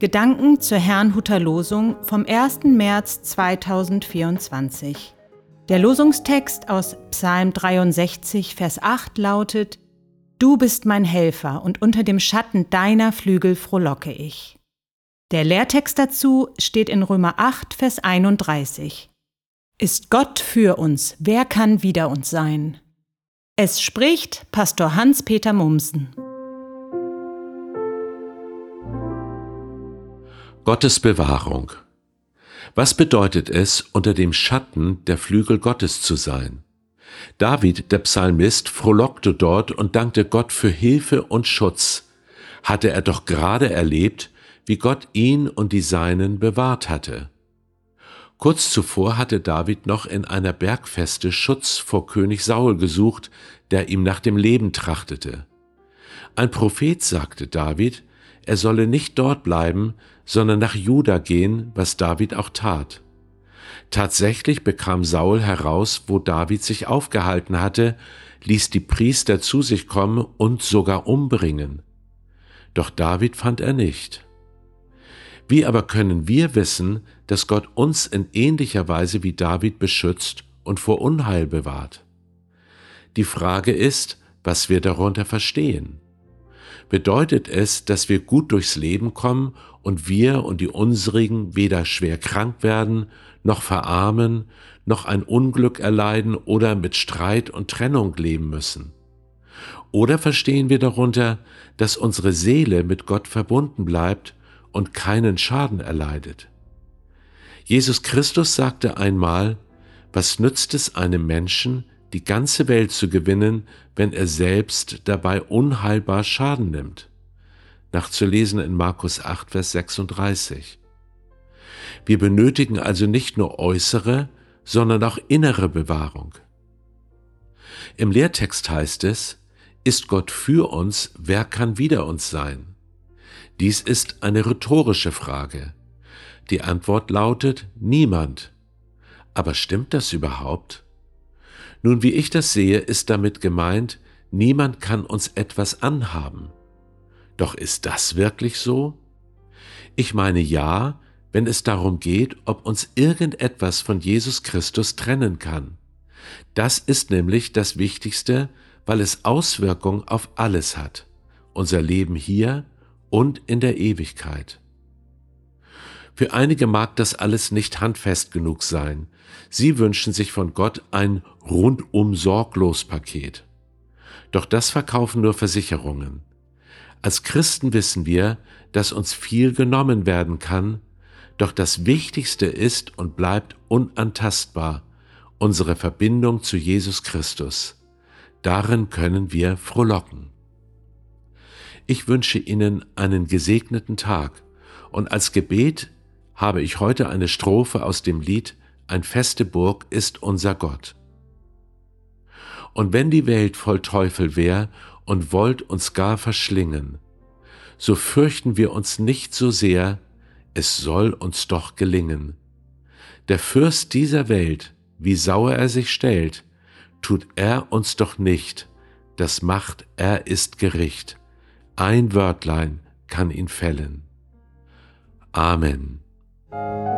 Gedanken zur Herrnhuter Losung vom 1. März 2024. Der Losungstext aus Psalm 63, Vers 8 lautet, Du bist mein Helfer und unter dem Schatten deiner Flügel frohlocke ich. Der Lehrtext dazu steht in Römer 8, Vers 31. Ist Gott für uns, wer kann wider uns sein? Es spricht Pastor Hans-Peter Mumsen. Gottes Bewahrung. Was bedeutet es, unter dem Schatten der Flügel Gottes zu sein? David, der Psalmist, frohlockte dort und dankte Gott für Hilfe und Schutz. Hatte er doch gerade erlebt, wie Gott ihn und die Seinen bewahrt hatte. Kurz zuvor hatte David noch in einer Bergfeste Schutz vor König Saul gesucht, der ihm nach dem Leben trachtete. Ein Prophet sagte David, er solle nicht dort bleiben, sondern nach Juda gehen, was David auch tat. Tatsächlich bekam Saul heraus, wo David sich aufgehalten hatte, ließ die Priester zu sich kommen und sogar umbringen. Doch David fand er nicht. Wie aber können wir wissen, dass Gott uns in ähnlicher Weise wie David beschützt und vor Unheil bewahrt? Die Frage ist, was wir darunter verstehen bedeutet es, dass wir gut durchs Leben kommen und wir und die unsrigen weder schwer krank werden, noch verarmen, noch ein Unglück erleiden oder mit Streit und Trennung leben müssen. Oder verstehen wir darunter, dass unsere Seele mit Gott verbunden bleibt und keinen Schaden erleidet. Jesus Christus sagte einmal, was nützt es einem Menschen, die ganze Welt zu gewinnen, wenn er selbst dabei unheilbar Schaden nimmt. Nachzulesen in Markus 8, Vers 36. Wir benötigen also nicht nur äußere, sondern auch innere Bewahrung. Im Lehrtext heißt es, ist Gott für uns, wer kann wider uns sein? Dies ist eine rhetorische Frage. Die Antwort lautet niemand. Aber stimmt das überhaupt? Nun, wie ich das sehe, ist damit gemeint, niemand kann uns etwas anhaben. Doch ist das wirklich so? Ich meine ja, wenn es darum geht, ob uns irgendetwas von Jesus Christus trennen kann. Das ist nämlich das Wichtigste, weil es Auswirkung auf alles hat, unser Leben hier und in der Ewigkeit. Für einige mag das alles nicht handfest genug sein. Sie wünschen sich von Gott ein rundum sorglos Paket. Doch das verkaufen nur Versicherungen. Als Christen wissen wir, dass uns viel genommen werden kann, doch das Wichtigste ist und bleibt unantastbar unsere Verbindung zu Jesus Christus. Darin können wir frohlocken. Ich wünsche Ihnen einen gesegneten Tag und als Gebet habe ich heute eine Strophe aus dem Lied Ein feste Burg ist unser Gott. Und wenn die Welt voll Teufel wär und wollt uns gar verschlingen, so fürchten wir uns nicht so sehr, es soll uns doch gelingen. Der Fürst dieser Welt, wie sauer er sich stellt, tut er uns doch nicht, das macht er ist Gericht, ein Wörtlein kann ihn fällen. Amen. Thank you.